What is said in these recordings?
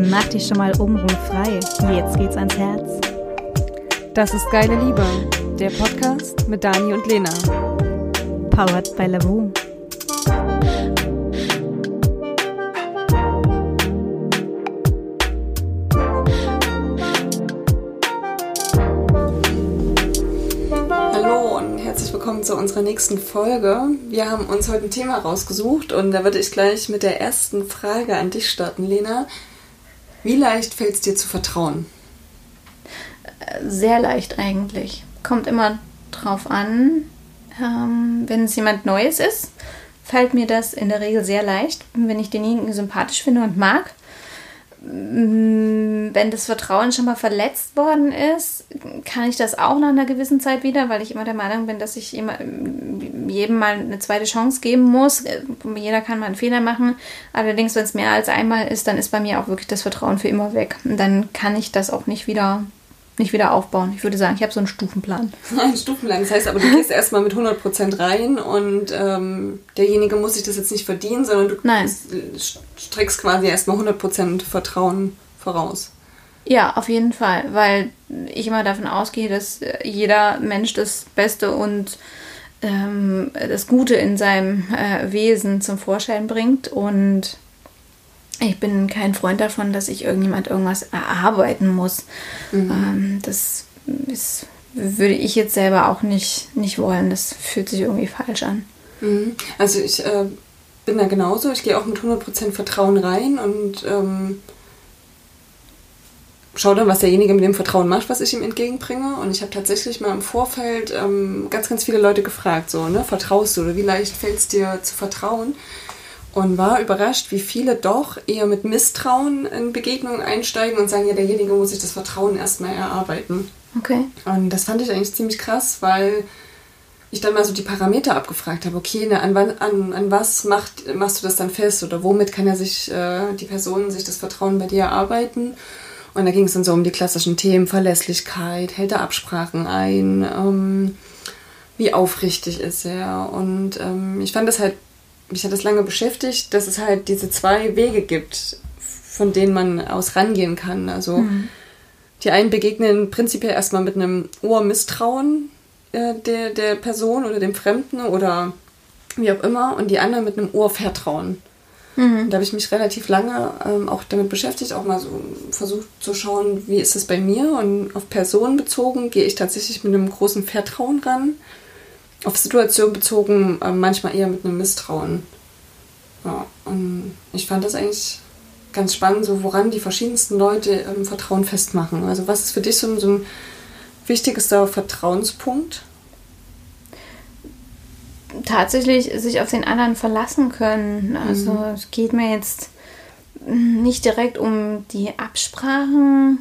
Mach dich schon mal obenrum frei. Jetzt geht's ans Herz. Das ist Geile Liebe, der Podcast mit Dani und Lena. Powered by Lavu. Hallo und herzlich willkommen zu unserer nächsten Folge. Wir haben uns heute ein Thema rausgesucht und da würde ich gleich mit der ersten Frage an dich starten, Lena. Wie leicht fällt es dir zu vertrauen? Sehr leicht eigentlich. Kommt immer drauf an. Ähm, wenn es jemand Neues ist, fällt mir das in der Regel sehr leicht, wenn ich denjenigen sympathisch finde und mag. Wenn das Vertrauen schon mal verletzt worden ist, kann ich das auch nach einer gewissen Zeit wieder, weil ich immer der Meinung bin, dass ich immer, jedem mal eine zweite Chance geben muss. Jeder kann mal einen Fehler machen. Allerdings, wenn es mehr als einmal ist, dann ist bei mir auch wirklich das Vertrauen für immer weg. Und dann kann ich das auch nicht wieder, nicht wieder aufbauen. Ich würde sagen, ich habe so einen Stufenplan. Ein Stufenplan. Das heißt aber, du gehst erstmal mit 100% rein und ähm, derjenige muss sich das jetzt nicht verdienen, sondern du Nein. streckst quasi erstmal 100% Vertrauen voraus. Ja, auf jeden Fall, weil ich immer davon ausgehe, dass jeder Mensch das Beste und ähm, das Gute in seinem äh, Wesen zum Vorschein bringt und ich bin kein Freund davon, dass ich irgendjemand irgendwas erarbeiten muss. Ähm, das ist, würde ich jetzt selber auch nicht, nicht wollen. Das fühlt sich irgendwie falsch an. Mhm. Also ich äh, bin da genauso. Ich gehe auch mit 100% Vertrauen rein und ähm, schaue dann, was derjenige mit dem Vertrauen macht, was ich ihm entgegenbringe. Und ich habe tatsächlich mal im Vorfeld ähm, ganz, ganz viele Leute gefragt, so, ne, vertraust du oder wie leicht fällt es dir zu vertrauen? Und war überrascht, wie viele doch eher mit Misstrauen in Begegnungen einsteigen und sagen, ja, derjenige muss sich das Vertrauen erstmal erarbeiten. Okay. Und das fand ich eigentlich ziemlich krass, weil ich dann mal so die Parameter abgefragt habe. Okay, ne, an, wann, an, an was macht, machst du das dann fest oder womit kann er sich, äh, die Person sich das Vertrauen bei dir erarbeiten? Und da ging es dann so um die klassischen Themen, Verlässlichkeit, hält er Absprachen ein, ähm, wie aufrichtig ist er. Und ähm, ich fand das halt, mich hat das lange beschäftigt, dass es halt diese zwei Wege gibt, von denen man aus rangehen kann. Also die einen begegnen prinzipiell erstmal mit einem Urmisstrauen äh, der, der Person oder dem Fremden oder wie auch immer und die anderen mit einem Urvertrauen. Und Da habe ich mich relativ lange ähm, auch damit beschäftigt, auch mal so versucht zu schauen, wie ist es bei mir und auf Personen bezogen gehe ich tatsächlich mit einem großen Vertrauen ran. Auf Situation bezogen äh, manchmal eher mit einem Misstrauen. Ja, und ich fand das eigentlich ganz spannend, so woran die verschiedensten Leute ähm, Vertrauen festmachen. Also was ist für dich so, ein- so ein wichtigster Vertrauenspunkt? tatsächlich sich auf den anderen verlassen können. Also es geht mir jetzt nicht direkt um die Absprachen,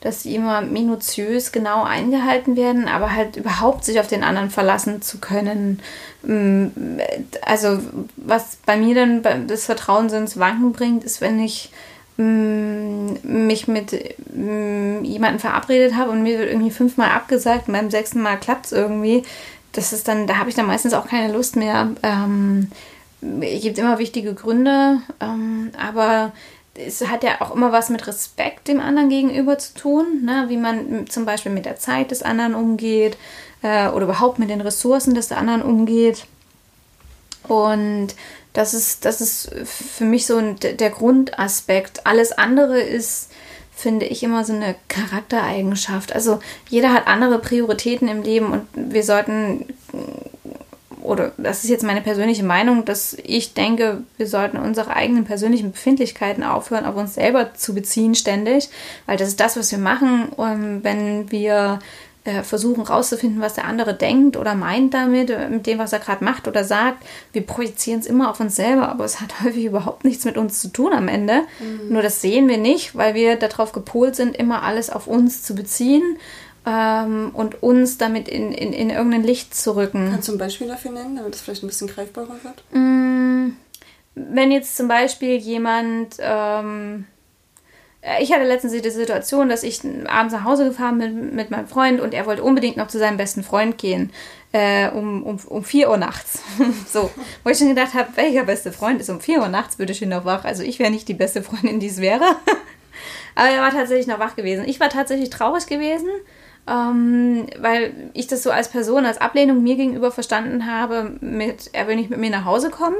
dass die immer minutiös genau eingehalten werden, aber halt überhaupt sich auf den anderen verlassen zu können. Mm, Also was bei mir dann das Vertrauen ins Wanken bringt, ist, wenn ich mm, mich mit mm, jemandem verabredet habe und mir wird irgendwie fünfmal abgesagt und beim sechsten Mal klappt es irgendwie. Das ist dann, da habe ich dann meistens auch keine Lust mehr. Ähm, es gibt immer wichtige Gründe, ähm, aber es hat ja auch immer was mit Respekt dem anderen gegenüber zu tun, ne? wie man zum Beispiel mit der Zeit des anderen umgeht äh, oder überhaupt mit den Ressourcen des anderen umgeht. Und das ist, das ist für mich so ein, der Grundaspekt. Alles andere ist, finde ich, immer so eine Charaktereigenschaft. Also jeder hat andere Prioritäten im Leben und wir sollten, oder das ist jetzt meine persönliche Meinung, dass ich denke, wir sollten unsere eigenen persönlichen Befindlichkeiten aufhören, auf uns selber zu beziehen ständig, weil das ist das, was wir machen, ähm, wenn wir äh, versuchen rauszufinden, was der andere denkt oder meint damit, äh, mit dem, was er gerade macht oder sagt. Wir projizieren es immer auf uns selber, aber es hat häufig überhaupt nichts mit uns zu tun am Ende. Nur das sehen wir nicht, weil wir darauf gepolt sind, immer alles auf uns zu beziehen ähm, und uns damit in, in, in irgendein Licht zu rücken. Kannst du ein Beispiel dafür nennen, damit es vielleicht ein bisschen greifbarer wird? Mm, Wenn jetzt zum Beispiel jemand, ähm, äh, ich hatte letztens die Situation, dass ich abends nach Hause gefahren bin mit meinem Freund und er wollte unbedingt noch zu seinem besten Freund gehen. Äh, um, um, um 4 Uhr nachts. so, wo ich schon gedacht habe, welcher beste Freund ist um 4 Uhr nachts bitte schön noch wach? Also ich wäre nicht die beste Freundin, die es wäre. Aber er war tatsächlich noch wach gewesen. Ich war tatsächlich traurig gewesen, ähm, weil ich das so als Person, als Ablehnung mir gegenüber verstanden habe, mit, er will nicht mit mir nach Hause kommen.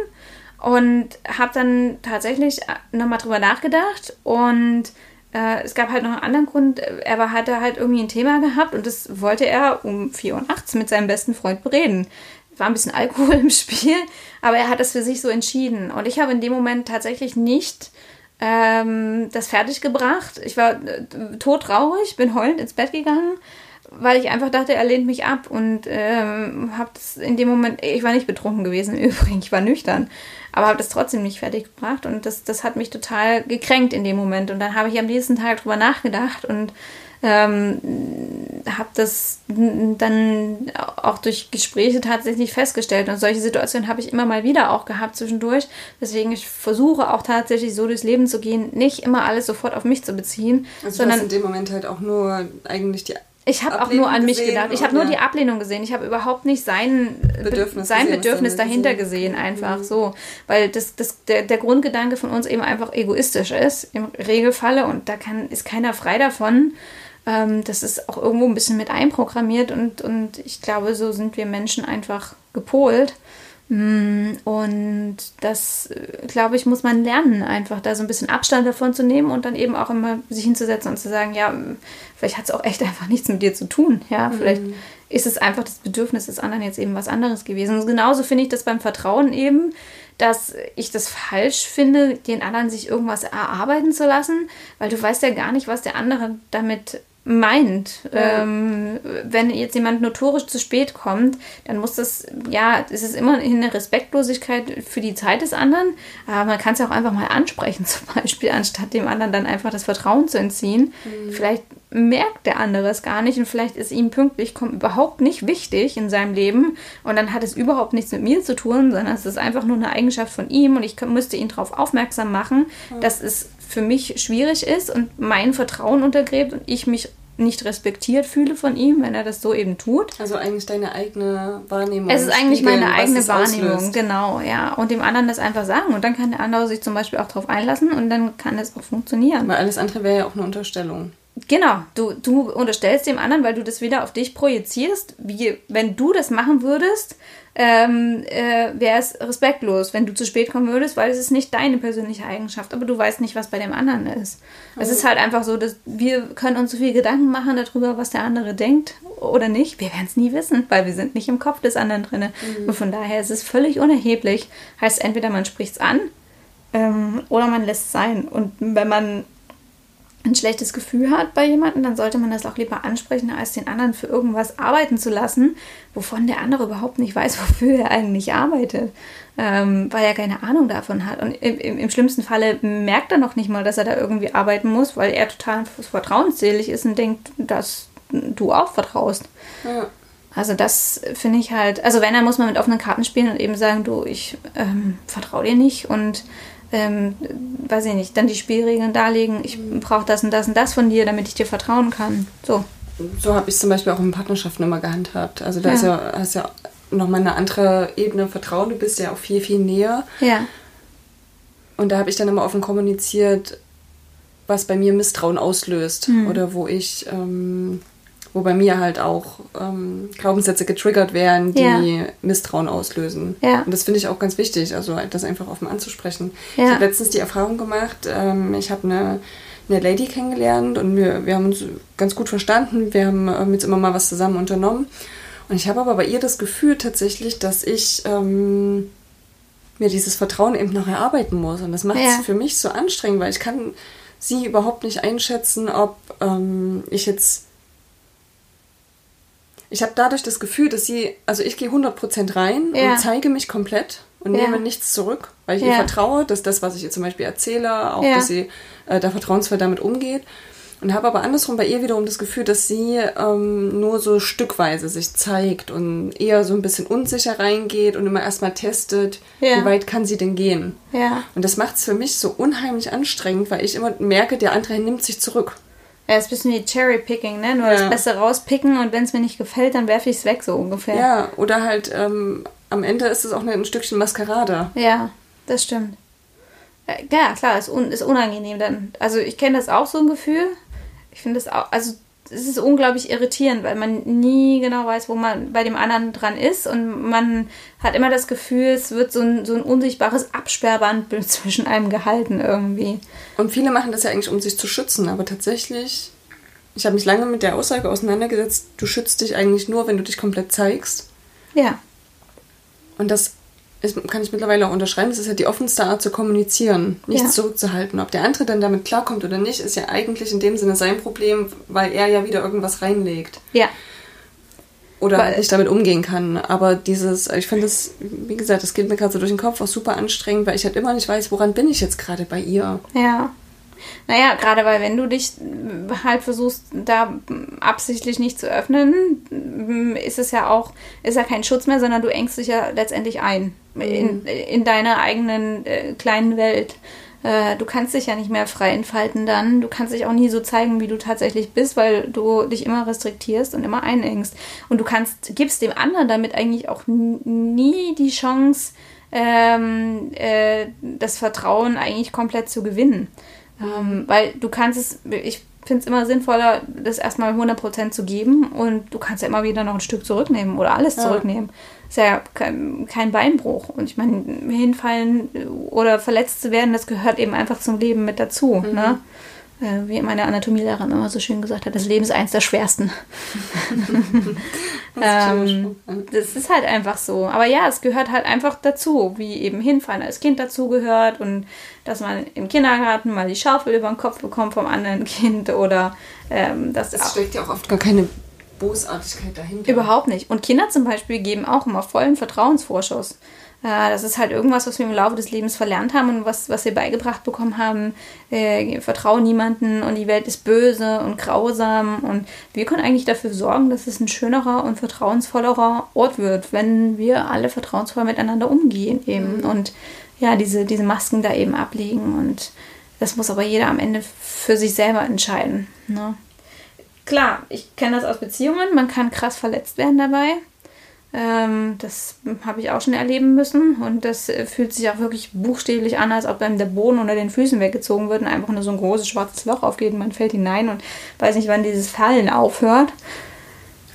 Und habe dann tatsächlich nochmal drüber nachgedacht und äh, es gab halt noch einen anderen Grund. Er war, hatte halt irgendwie ein Thema gehabt und das wollte er um 4 Uhr nachts mit seinem besten Freund bereden. War ein bisschen Alkohol im Spiel, aber er hat das für sich so entschieden. Und ich habe in dem Moment tatsächlich nicht ähm, das fertiggebracht. Ich war äh, todtraurig, bin heulend ins Bett gegangen, weil ich einfach dachte, er lehnt mich ab und ähm, habe das in dem Moment, ich war nicht betrunken gewesen im Übrigen, ich war nüchtern, aber habe das trotzdem nicht fertiggebracht und das, das hat mich total gekränkt in dem Moment. Und dann habe ich am nächsten Tag drüber nachgedacht und ähm, habe das dann auch durch Gespräche tatsächlich festgestellt. Und solche Situationen habe ich immer mal wieder auch gehabt zwischendurch. Deswegen ich versuche auch tatsächlich so durchs Leben zu gehen, nicht immer alles sofort auf mich zu beziehen. Also sondern in dem Moment halt auch nur eigentlich die ich habe auch nur an mich gedacht. Ich habe nur die Ablehnung gesehen. Ich habe überhaupt nicht sein Bedürfnis, sein gesehen, Bedürfnis dahinter gesehen, einfach mhm. so. Weil das, das, der, der Grundgedanke von uns eben einfach egoistisch ist, im Regelfalle. Und da kann, ist keiner frei davon. Ähm, das ist auch irgendwo ein bisschen mit einprogrammiert und, und ich glaube, so sind wir Menschen einfach gepolt. Mm, und das, glaube ich, muss man lernen, einfach da so ein bisschen Abstand davon zu nehmen und dann eben auch immer sich hinzusetzen und zu sagen, ja, vielleicht hat es auch echt einfach nichts mit dir zu tun. Ja, mhm. vielleicht ist es einfach das Bedürfnis des anderen jetzt eben was anderes gewesen. Und genauso finde ich das beim Vertrauen eben, dass ich das falsch finde, den anderen sich irgendwas erarbeiten zu lassen, weil du weißt ja gar nicht, was der andere damit meint. Ja. Ähm, wenn jetzt jemand notorisch zu spät kommt, dann muss das, ja, es ist immer eine Respektlosigkeit für die Zeit des anderen, aber man kann es ja auch einfach mal ansprechen, zum Beispiel, anstatt dem anderen dann einfach das Vertrauen zu entziehen. Mhm. Vielleicht merkt der andere es gar nicht und vielleicht ist ihm pünktlich kommen überhaupt nicht wichtig in seinem Leben und dann hat es überhaupt nichts mit mir zu tun, sondern es ist einfach nur eine Eigenschaft von ihm und ich müsste ihn darauf aufmerksam machen, mhm. dass es für mich schwierig ist und mein Vertrauen untergräbt und ich mich nicht respektiert fühle von ihm, wenn er das so eben tut. Also eigentlich deine eigene Wahrnehmung. Es ist eigentlich meine eigene Wahrnehmung, auslöst. genau, ja. Und dem anderen das einfach sagen. Und dann kann der andere sich zum Beispiel auch darauf einlassen und dann kann es auch funktionieren. Weil alles andere wäre ja auch eine Unterstellung. Genau, du, du unterstellst dem anderen, weil du das wieder auf dich projizierst, wie wenn du das machen würdest, ähm, äh, wäre es respektlos, wenn du zu spät kommen würdest, weil es ist nicht deine persönliche Eigenschaft, aber du weißt nicht, was bei dem anderen ist. Mhm. Es ist halt einfach so, dass wir können uns so viel Gedanken machen darüber, was der andere denkt oder nicht. Wir werden es nie wissen, weil wir sind nicht im Kopf des anderen drin. Mhm. Und von daher ist es völlig unerheblich. Heißt entweder man spricht es an ähm, oder man lässt es sein. Und wenn man ein schlechtes Gefühl hat bei jemandem, dann sollte man das auch lieber ansprechen, als den anderen für irgendwas arbeiten zu lassen, wovon der andere überhaupt nicht weiß, wofür er eigentlich arbeitet, ähm, weil er keine Ahnung davon hat. Und im, im, im, schlimmsten Falle merkt er noch nicht mal, dass er da irgendwie arbeiten muss, weil er total vertrauensselig ist und denkt, dass du auch vertraust. Ja. Also das finde ich halt, also wenn, dann muss man mit offenen Karten spielen und eben sagen, du, ich ähm, vertraue dir nicht und ähm, weiß ich nicht, dann die Spielregeln darlegen, ich brauche das und das und das von dir, damit ich dir vertrauen kann. So. So habe ich es zum Beispiel auch in Partnerschaften immer gehandhabt. Also da ja. ist ja, hast ja nochmal eine andere Ebene Vertrauen, du bist ja auch viel, viel näher. Ja. Und da habe ich dann immer offen kommuniziert, was bei mir Misstrauen auslöst. Mhm. Oder wo ich ähm, wo bei mir halt auch ähm, Glaubenssätze getriggert werden, die ja. Misstrauen auslösen. Ja. Und das finde ich auch ganz wichtig, also das einfach offen anzusprechen. Ja. Ich habe letztens die Erfahrung gemacht, ähm, ich habe eine, eine Lady kennengelernt und wir, wir haben uns ganz gut verstanden, wir haben ähm, jetzt immer mal was zusammen unternommen. Und ich habe aber bei ihr das Gefühl tatsächlich, dass ich ähm, mir dieses Vertrauen eben noch erarbeiten muss. Und das macht es für mich so anstrengend, weil ich kann sie überhaupt nicht einschätzen, ob ähm, ich jetzt ich habe dadurch das Gefühl, dass sie, also ich gehe 100% rein ja. und zeige mich komplett und ja. nehme nichts zurück, weil ich ja. ihr vertraue, dass das, was ich ihr zum Beispiel erzähle, auch, dass sie äh, da vertrauensvoll damit umgeht. Und habe aber andersrum bei ihr wiederum das Gefühl, dass sie ähm, nur so stückweise sich zeigt und eher so ein bisschen unsicher reingeht und immer erstmal testet, wie weit kann sie denn gehen. Ja. Und das macht es für mich so unheimlich anstrengend, weil ich immer merke, der andere nimmt sich zurück. Ja, ist ein bisschen wie Cherry-Picking, ne? Nur ja. das Beste rauspicken und wenn es mir nicht gefällt, dann werfe ich es weg, so ungefähr. Ja, oder halt ähm, am Ende ist es auch ein Stückchen Maskerade. Ja, das stimmt. Äh, ja, klar, ist, un ist unangenehm dann. Also ich kenne das auch so ein Gefühl. Ich finde das auch, also es ist unglaublich irritierend, weil man nie genau weiß, wo man bei dem anderen dran ist und man hat immer das Gefühl, es wird so ein, so ein unsichtbares Absperrband zwischen einem gehalten irgendwie. Und viele machen das ja eigentlich, um sich zu schützen, aber tatsächlich, ich habe mich lange mit der Aussage auseinandergesetzt, du schützt dich eigentlich nur, wenn du dich komplett zeigst. Ja. Und das ist, kann ich mittlerweile auch unterschreiben, das ist ja die offenste Art zu kommunizieren, nichts ja. zurückzuhalten. Ob der andere dann damit klarkommt oder nicht, ist ja eigentlich in dem Sinne sein Problem, weil er ja wieder irgendwas reinlegt. Ja. Oder weil, nicht damit umgehen kann. Aber dieses, ich finde das, wie gesagt, das geht mir gerade so durch den Kopf, auch super anstrengend, weil ich halt immer nicht weiß, woran bin ich jetzt gerade bei ihr. Ja. Naja, gerade weil wenn du dich halt versuchst, da absichtlich nicht zu öffnen, ist es ja auch, ist ja kein Schutz mehr, sondern du engst dich ja letztendlich ein in, mhm. in deiner eigenen äh, kleinen Welt. Äh, du kannst dich ja nicht mehr frei entfalten dann. Du kannst dich auch nie so zeigen, wie du tatsächlich bist, weil du dich immer restriktierst und immer einengst. Und du kannst, gibst dem anderen damit eigentlich auch nie die Chance, ähm, äh, das Vertrauen eigentlich komplett zu gewinnen. Ähm, weil du kannst es, ich finde es immer sinnvoller, das erstmal 100% zu geben und du kannst ja immer wieder noch ein Stück zurücknehmen oder alles ja. zurücknehmen. Ist ja kein, kein Beinbruch. Und ich meine, hinfallen oder verletzt zu werden, das gehört eben einfach zum Leben mit dazu. Mhm. Ne? Äh, wie meine Anatomielehrerin immer so schön gesagt hat, das Leben ist eins der schwersten. das, ist ähm, das ist halt einfach so. Aber ja, es gehört halt einfach dazu, wie eben hinfallen als Kind dazu gehört und dass man im Kindergarten mal die Schaufel über den Kopf bekommt vom anderen Kind oder ähm, das. Es steckt ja auch oft gar keine Bosartigkeit dahinter. Überhaupt nicht. Und Kinder zum Beispiel geben auch immer vollen Vertrauensvorschuss. Äh, das ist halt irgendwas, was wir im Laufe des Lebens verlernt haben und was, was wir beigebracht bekommen haben. Äh, vertraue niemanden und die Welt ist böse und grausam. Und wir können eigentlich dafür sorgen, dass es ein schönerer und vertrauensvollerer Ort wird, wenn wir alle vertrauensvoll miteinander umgehen eben. Mhm. Und ja, diese, diese Masken da eben ablegen. Und das muss aber jeder am Ende für sich selber entscheiden. Ne? Klar, ich kenne das aus Beziehungen, man kann krass verletzt werden dabei. Ähm, das habe ich auch schon erleben müssen und das äh, fühlt sich auch wirklich buchstäblich an, als ob einem der Boden unter den Füßen weggezogen wird und einfach nur so ein großes schwarzes Loch aufgeht und man fällt hinein und weiß nicht, wann dieses Fallen aufhört.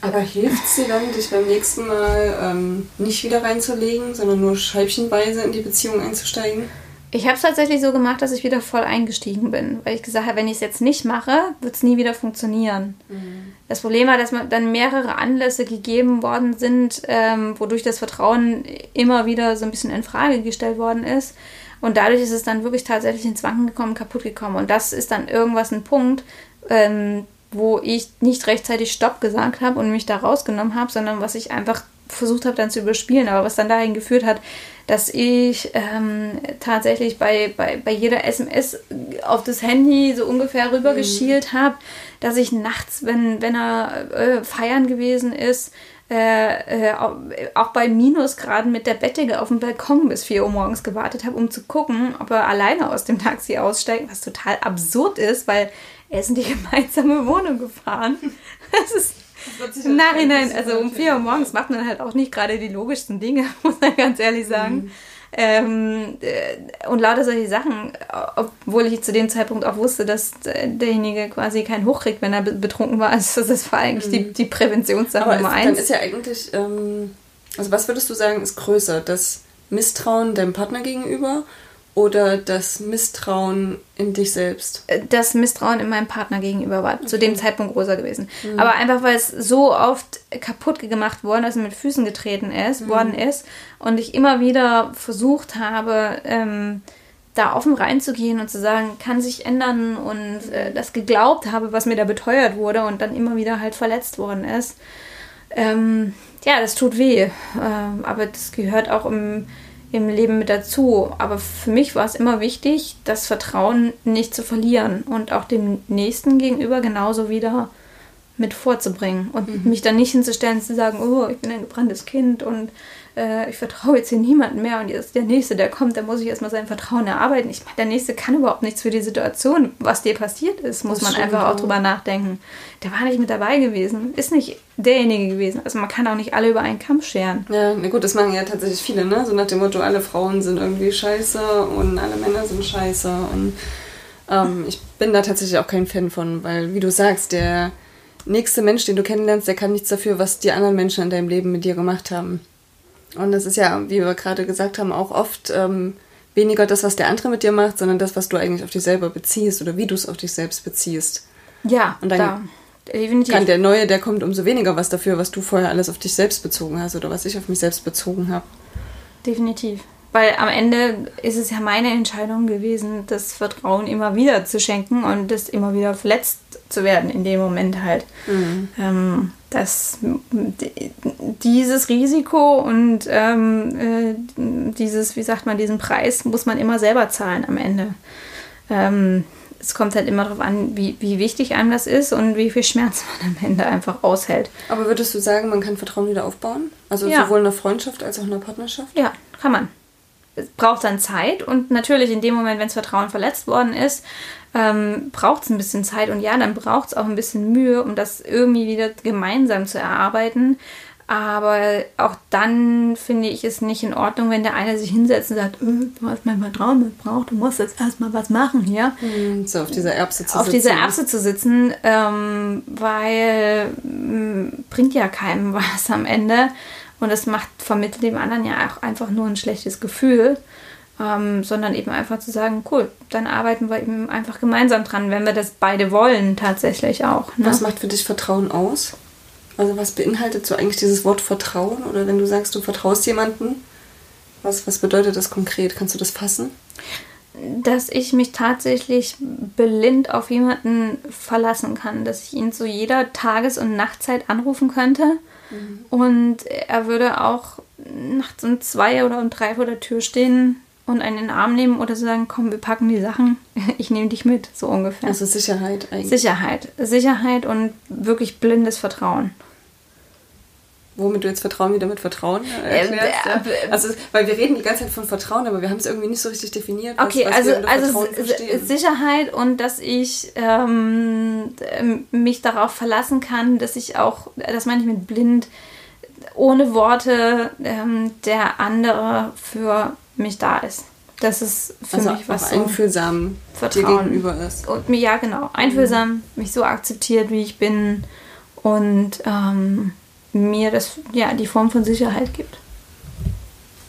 Aber hilft es dir dann, dich beim nächsten Mal ähm, nicht wieder reinzulegen, sondern nur scheibchenweise in die Beziehung einzusteigen? Ich habe es tatsächlich so gemacht, dass ich wieder voll eingestiegen bin, weil ich gesagt habe, wenn ich es jetzt nicht mache, wird es nie wieder funktionieren. Mhm. Das Problem war, dass dann mehrere Anlässe gegeben worden sind, ähm, wodurch das Vertrauen immer wieder so ein bisschen in Frage gestellt worden ist. Und dadurch ist es dann wirklich tatsächlich ins Wanken gekommen, kaputt gekommen. Und das ist dann irgendwas ein Punkt, ähm, wo ich nicht rechtzeitig Stopp gesagt habe und mich da rausgenommen habe, sondern was ich einfach versucht habe dann zu überspielen, aber was dann dahin geführt hat, dass ich ähm, tatsächlich bei, bei, bei jeder SMS auf das Handy so ungefähr rübergeschielt mhm. habe, dass ich nachts, wenn, wenn er äh, feiern gewesen ist, äh, äh, auch bei Minusgraden mit der Bettdecke auf dem Balkon bis 4 Uhr morgens gewartet habe, um zu gucken, ob er alleine aus dem Taxi aussteigt, was total absurd ist, weil er ist in die gemeinsame Wohnung gefahren. Das ist Nachhinein, also um 4 Uhr morgens macht man halt auch nicht gerade die logischsten Dinge, muss man ganz ehrlich sagen. Mhm. Ähm, äh, und lauter solche Sachen, obwohl ich zu dem Zeitpunkt auch wusste, dass derjenige quasi keinen hochkriegt, wenn er betrunken war. Also das war eigentlich mhm. die, die Präventionssache Aber Nummer eins. Dann ist ja eigentlich, ähm, also was würdest du sagen, ist größer? Das Misstrauen deinem Partner gegenüber oder das Misstrauen in dich selbst? Äh, das Misstrauen in meinem Partner gegenüber war okay. zu dem Zeitpunkt größer gewesen. Mhm. Aber einfach, weil es so oft kaputt gemacht worden ist und mit Füßen getreten ist, mhm. worden ist und ich immer wieder versucht habe, ähm, da offen reinzugehen und zu sagen, kann sich ändern und äh, das geglaubt habe, was mir da beteuert wurde und dann immer wieder halt verletzt worden ist. Ähm, ja, das tut weh. Ähm, aber das gehört auch im im Leben mit dazu. Aber für mich war es immer wichtig, das Vertrauen nicht zu verlieren und auch dem Nächsten gegenüber genauso wieder mit vorzubringen und mich dann nicht hinzustellen zu sagen, oh, ich bin ein gebranntes Kind und äh, ich vertraue jetzt hier niemandem mehr und jetzt der Nächste, der kommt, der muss sich erstmal sein Vertrauen erarbeiten. Ich meine, der Nächste kann überhaupt nichts für die Situation, was dir passiert ist, muss man einfach auch drüber nachdenken. Der war nicht mit dabei gewesen, ist nicht derjenige gewesen. Also man kann auch nicht alle über einen Kamm scheren. Ja, na gut, das machen ja tatsächlich viele, ne? So nach dem Motto, alle Frauen sind irgendwie scheiße und alle Männer sind scheiße. Und ähm, ich bin da tatsächlich auch kein Fan von, weil, wie du sagst, der nächste Mensch, den du kennenlernst, der kann nichts dafür, was die anderen Menschen in deinem Leben mit dir gemacht haben. Und das ist ja, wie wir gerade gesagt haben, auch oft ähm, weniger das, was der andere mit dir macht, sondern das, was du eigentlich auf dich selber beziehst oder wie du es auf dich selbst beziehst. Ja, Und dann da, definitiv. Kann der Neue, der kommt umso weniger was dafür, was du vorher alles auf dich selbst bezogen hast oder was ich auf mich selbst bezogen habe. Definitiv. Weil am Ende ist es ja meine Entscheidung gewesen, das Vertrauen immer wieder zu schenken und das immer wieder verletzt zu werden in dem Moment halt. Ähm, das, d- dieses Risiko und ähm, äh, dieses, wie sagt man, diesen Preis muss man immer selber zahlen am Ende. Ähm, es kommt halt immer darauf an, wie, wie wichtig einem das ist und wie viel Schmerz man am Ende einfach aushält. Aber würdest du sagen, man kann Vertrauen wieder aufbauen? Also Ja. sowohl in der Freundschaft als auch in der Partnerschaft? Ja, kann man. Es braucht dann Zeit und natürlich in dem Moment, wenn das Vertrauen verletzt worden ist, ähm, braucht es ein bisschen Zeit und ja, dann braucht es auch ein bisschen Mühe, um das irgendwie wieder gemeinsam zu erarbeiten. Aber auch dann finde ich es nicht in Ordnung, wenn der eine sich hinsetzt und sagt, äh, du hast mein Vertrauen missbraucht, du musst jetzt erstmal was machen hier So auf dieser Erbse zu auf sitzen. dieser Erbse zu sitzen, ähm, weil m, bringt ja keinem was am Ende. Und es macht, vermittelt dem anderen ja auch einfach nur ein schlechtes Gefühl. Ähm, sondern eben einfach zu sagen, cool, dann arbeiten wir eben einfach gemeinsam dran, wenn wir das beide wollen, tatsächlich auch. Ne? Was macht für dich Vertrauen aus? Also was beinhaltet so eigentlich dieses Wort Vertrauen? Oder wenn du sagst, du vertraust jemandem, was, was bedeutet das konkret? Kannst du das fassen? dass ich mich tatsächlich blind auf jemanden verlassen kann, dass ich ihn zu jeder Tages- und Nachtzeit anrufen könnte und er würde auch nachts um zwei oder um drei vor der Tür stehen und einen in den Arm nehmen oder so sagen, komm, wir packen die Sachen, ich nehme dich mit, so ungefähr. Also Sicherheit eigentlich. Sicherheit, Sicherheit und wirklich blindes Vertrauen. Womit du jetzt Vertrauen wieder mit Vertrauen äh, erklärst. äh, ja. äh, Also, weil wir reden die ganze Zeit von Vertrauen, aber wir haben es irgendwie nicht so richtig definiert. Was, Okay, was also, also. Sicherheit und dass ich ähm, ähm, mich darauf verlassen kann, dass ich auch, das meine ich mit blind, ohne Worte ähm, der andere für mich da ist. Das ist für also mich was so einfühlsam dir Vertrauen. gegenüber ist. und mir ja genau einfühlsam, mich so akzeptiert, wie ich bin und ähm, mir das ja die Form von Sicherheit gibt.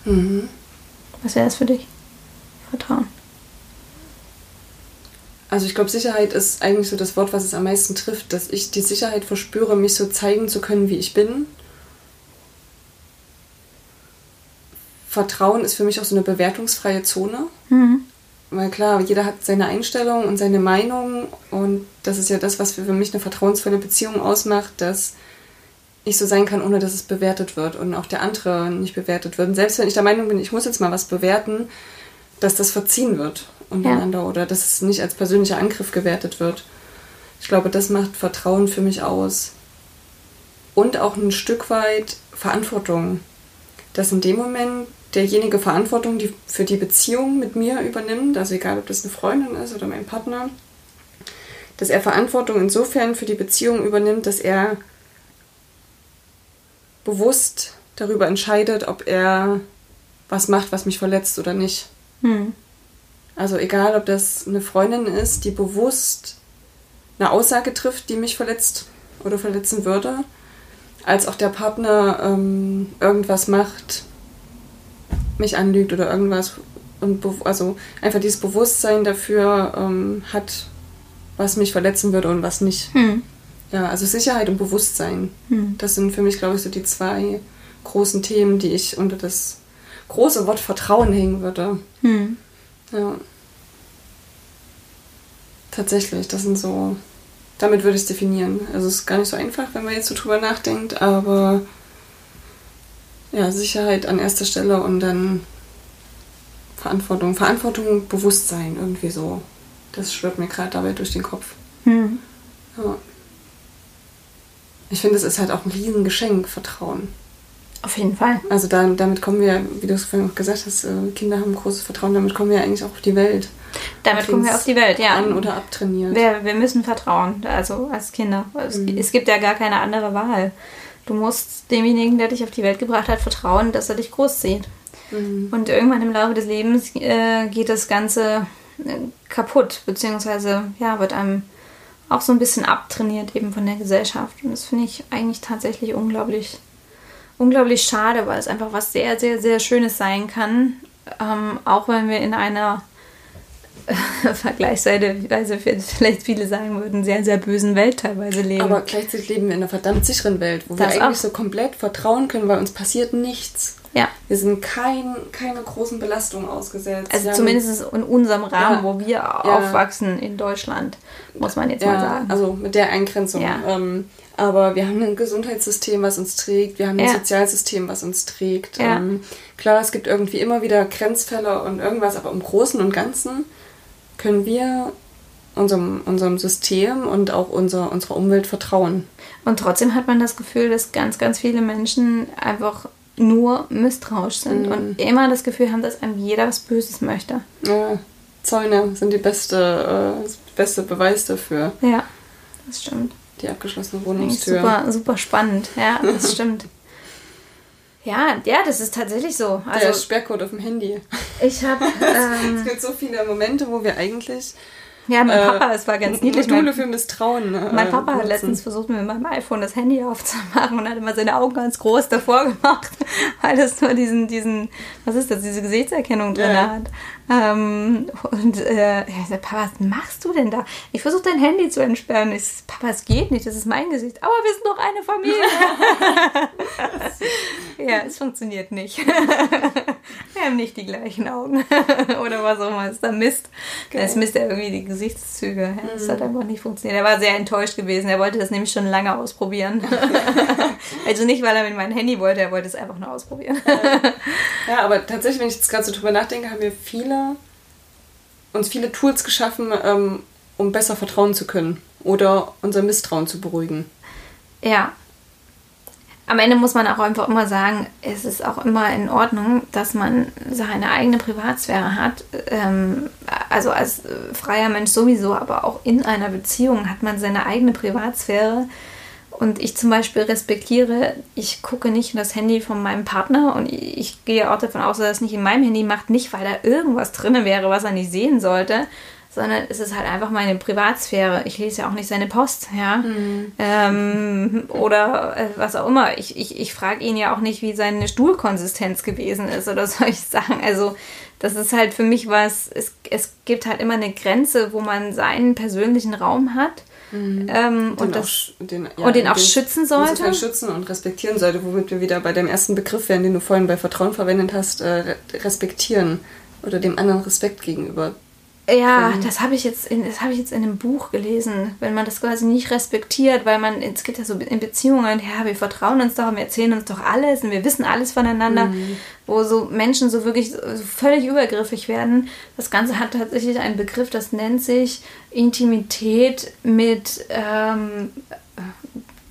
Mhm. Was wäre das für dich? Vertrauen. Also ich glaube, Sicherheit ist eigentlich so das Wort, was es am meisten trifft, dass ich die Sicherheit verspüre, mich so zeigen zu können, wie ich bin. Vertrauen ist für mich auch so eine bewertungsfreie Zone. Mhm. Weil klar, jeder hat seine Einstellung und seine Meinung und das ist ja das, was für mich eine vertrauensvolle Beziehung ausmacht, dass ich so sein kann, ohne dass es bewertet wird und auch der andere nicht bewertet wird. Und selbst wenn ich der Meinung bin, ich muss jetzt mal was bewerten, dass das verziehen wird untereinander oder dass es nicht als persönlicher Angriff gewertet wird. Ich glaube, das macht Vertrauen für mich aus. Und auch ein Stück weit Verantwortung. Dass in dem Moment derjenige Verantwortung die für die Beziehung mit mir übernimmt, also egal ob das eine Freundin ist oder mein Partner, dass er Verantwortung insofern für die Beziehung übernimmt, dass er bewusst darüber entscheidet, ob er was macht, was mich verletzt oder nicht. Hm. Also egal, ob das eine Freundin ist, die bewusst eine Aussage trifft, die mich verletzt oder verletzen würde, als auch der Partner ähm, irgendwas macht, mich anlügt oder irgendwas und also einfach dieses Bewusstsein dafür ähm, hat, was mich verletzen würde und was nicht. Hm. Ja, also Sicherheit und Bewusstsein. Hm. Das sind für mich, glaube ich, so die zwei großen Themen, die ich unter das große Wort Vertrauen hängen würde. Hm. Ja. Tatsächlich, das sind so. Damit würde ich es definieren. Also es ist gar nicht so einfach, wenn man jetzt so drüber nachdenkt, aber ja, Sicherheit an erster Stelle und dann Verantwortung. Verantwortung, Bewusstsein, irgendwie so. Das schwirrt mir gerade dabei durch den Kopf. Hm. Ja. Finde, es ist halt auch ein Riesengeschenk, Vertrauen. Auf jeden Fall. Also da, damit kommen wir, wie du es vorhin auch gesagt hast, äh, Kinder haben großes Vertrauen, damit kommen wir eigentlich auch auf die Welt. Damit kommen wir auf die Welt, ja. An- oder abtrainiert. Wir, wir müssen vertrauen, also als Kinder. Es, es gibt ja gar keine andere Wahl. Du musst demjenigen, der dich auf die Welt gebracht hat, vertrauen, dass er dich großzieht. Und irgendwann im Laufe des Lebens äh, geht das Ganze äh, kaputt, beziehungsweise ja, wird einem auch so ein bisschen abtrainiert eben von der Gesellschaft. Und das finde ich eigentlich tatsächlich unglaublich, unglaublich schade, weil es einfach was sehr, sehr, sehr Schönes sein kann. Ähm, auch wenn wir in einer vergleichsweise vielleicht viele sagen würden, sehr, sehr bösen Welt teilweise leben. Aber gleichzeitig leben wir in einer verdammt sicheren Welt, wo Das wir eigentlich auch. so komplett vertrauen können, weil uns passiert nichts. Ja, Wir sind kein, keine großen Belastungen ausgesetzt. also Wir haben- zumindest in unserem Rahmen, Ja. wo wir Ja. aufwachsen in Deutschland, muss man jetzt mal Ja, sagen. also mit der Eingrenzung. Ähm, aber wir haben ein Gesundheitssystem, was uns trägt. Wir haben ein. Sozialsystem, was uns trägt. Ähm, klar, es gibt irgendwie immer wieder Grenzfälle und irgendwas, aber im Großen und Ganzen können wir unserem, unserem System und auch unser, unserer Umwelt vertrauen. Und trotzdem hat man das Gefühl, dass ganz, ganz viele Menschen einfach nur misstrauisch sind Mhm. und immer das Gefühl haben, dass einem jeder was Böses möchte. Ja, Zäune sind die beste, äh, beste Beweis dafür. Ja, das stimmt. Die abgeschlossene Wohnungstür. super, super spannend. Ja, das stimmt. Ja, ja, das ist tatsächlich so. der Also Sperrcode auf dem Handy. ich habe, ähm, Es gibt so viele Momente, wo wir eigentlich ja, mein äh, Papa, es war ganz niedlich. Module für Misstrauen. Äh, mein Papa hat nutzen. letztens versucht, mit meinem iPhone das Handy aufzumachen und hat immer seine Augen ganz groß davor gemacht, weil das nur diesen, diesen, was ist das, diese Gesichtserkennung drin Ja. hat. Ähm, und äh, ich sagte, Papa, was machst du denn da? Ich versuche dein Handy zu entsperren. Ich sag, Papa, es geht nicht, das ist mein Gesicht. Aber wir sind doch eine Familie. ja, es funktioniert nicht. wir haben nicht die gleichen Augen. Oder was auch immer. Es ist da Mist. Es misst er irgendwie die Gesichtszüge. Ja, Das hat einfach nicht funktioniert. Er war sehr enttäuscht gewesen. Er wollte das nämlich schon lange ausprobieren. also nicht, weil er mit meinem Handy wollte, er wollte es einfach nur ausprobieren. Ja, aber tatsächlich, wenn ich jetzt gerade so drüber nachdenke, haben wir viele, uns viele Tools geschaffen, ähm, um besser vertrauen zu können oder unser Misstrauen zu beruhigen. Ja. Am Ende muss man auch einfach immer sagen, es ist auch immer in Ordnung, dass man seine eigene Privatsphäre hat. Ähm, also als freier Mensch sowieso, aber auch in einer Beziehung hat man seine eigene Privatsphäre. Und ich zum Beispiel respektiere, ich gucke nicht in das Handy von meinem Partner und ich, gehe auch davon aus, dass er es nicht in meinem Handy macht, nicht weil da irgendwas drin wäre, was er nicht sehen sollte, sondern es ist halt einfach meine Privatsphäre. Ich lese ja auch nicht seine Post, ja. Ähm, oder äh, was auch immer. Ich, ich, ich frage ihn ja auch nicht, wie seine Stuhlkonsistenz gewesen ist oder soll ich sagen. Also das ist halt für mich was, es, es gibt halt immer eine Grenze, wo man seinen persönlichen Raum hat. Ähm, Den und auch das sch- den, und den auch schützen sollte? Schützen und respektieren sollte, womit wir wieder bei dem ersten Begriff wären, den du vorhin bei Vertrauen verwendet hast, äh, re- respektieren oder dem anderen Respekt gegenüber. Ja, das habe ich jetzt in das habe ich jetzt in einem Buch gelesen, wenn man das quasi nicht respektiert, weil man es gibt ja so in Beziehungen, ja, wir vertrauen uns doch, und wir erzählen uns doch alles und wir wissen alles voneinander, wo so Menschen so wirklich so völlig übergriffig werden. Das Ganze hat tatsächlich einen Begriff, das nennt sich Intimität mit ähm,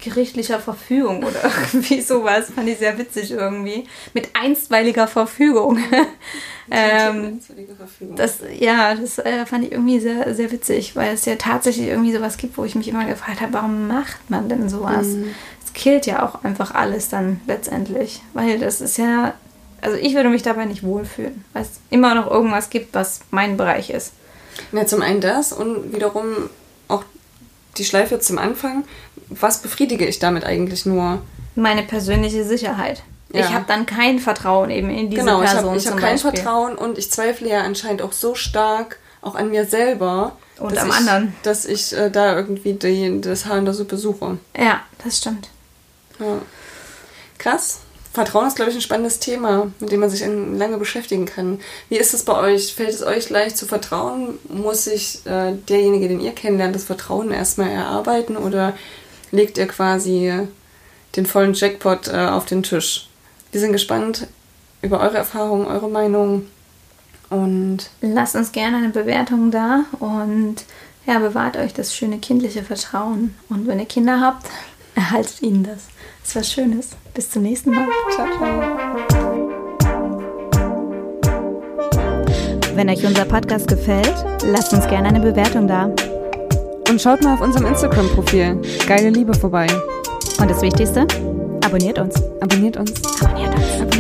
gerichtlicher Verfügung oder irgendwie sowas. Fand ich sehr witzig irgendwie. Mit einstweiliger Verfügung. ähm, Verfügung. das, ja, das äh, fand ich irgendwie sehr, sehr witzig, weil es ja tatsächlich irgendwie sowas gibt, wo ich mich immer gefragt habe, warum macht man denn sowas? Es killt ja auch einfach alles dann letztendlich, weil das ist ja, also ich würde mich dabei nicht wohlfühlen, weil es immer noch irgendwas gibt, was mein Bereich ist. Ja, zum einen das und wiederum auch die Schleife zum Anfang. Was befriedige ich damit eigentlich nur? Meine persönliche Sicherheit. Ich Ja. habe dann kein Vertrauen eben in diese genau, ich Person habe ich hab zum kein Beispiel. Vertrauen und ich zweifle ja anscheinend auch so stark auch an mir selber. Und am ich, anderen. Dass ich äh, da irgendwie die, das Haar in der Suppe suche. Ja, das stimmt. Ja. Krass. Vertrauen ist, glaube ich, ein spannendes Thema, mit dem man sich lange beschäftigen kann. Wie ist es bei euch? Fällt es euch leicht zu vertrauen? Muss sich äh, derjenige, den ihr kennenlernt, das Vertrauen erstmal erarbeiten oder legt ihr quasi den vollen Jackpot äh, auf den Tisch? Wir sind gespannt über eure Erfahrungen, eure Meinung und Lasst uns gerne eine Bewertung da und ja, bewahrt euch das schöne kindliche Vertrauen. Und wenn ihr Kinder habt, Erhaltet ihnen das. Es war Schönes. Bis zum nächsten Mal. Ciao, ciao. Wenn euch unser Podcast gefällt, lasst uns gerne eine Bewertung da. Und schaut mal auf unserem Instagram-Profil Geile Liebe vorbei. Und das Wichtigste, abonniert uns. Abonniert uns. Abonniert uns. Abonniert uns.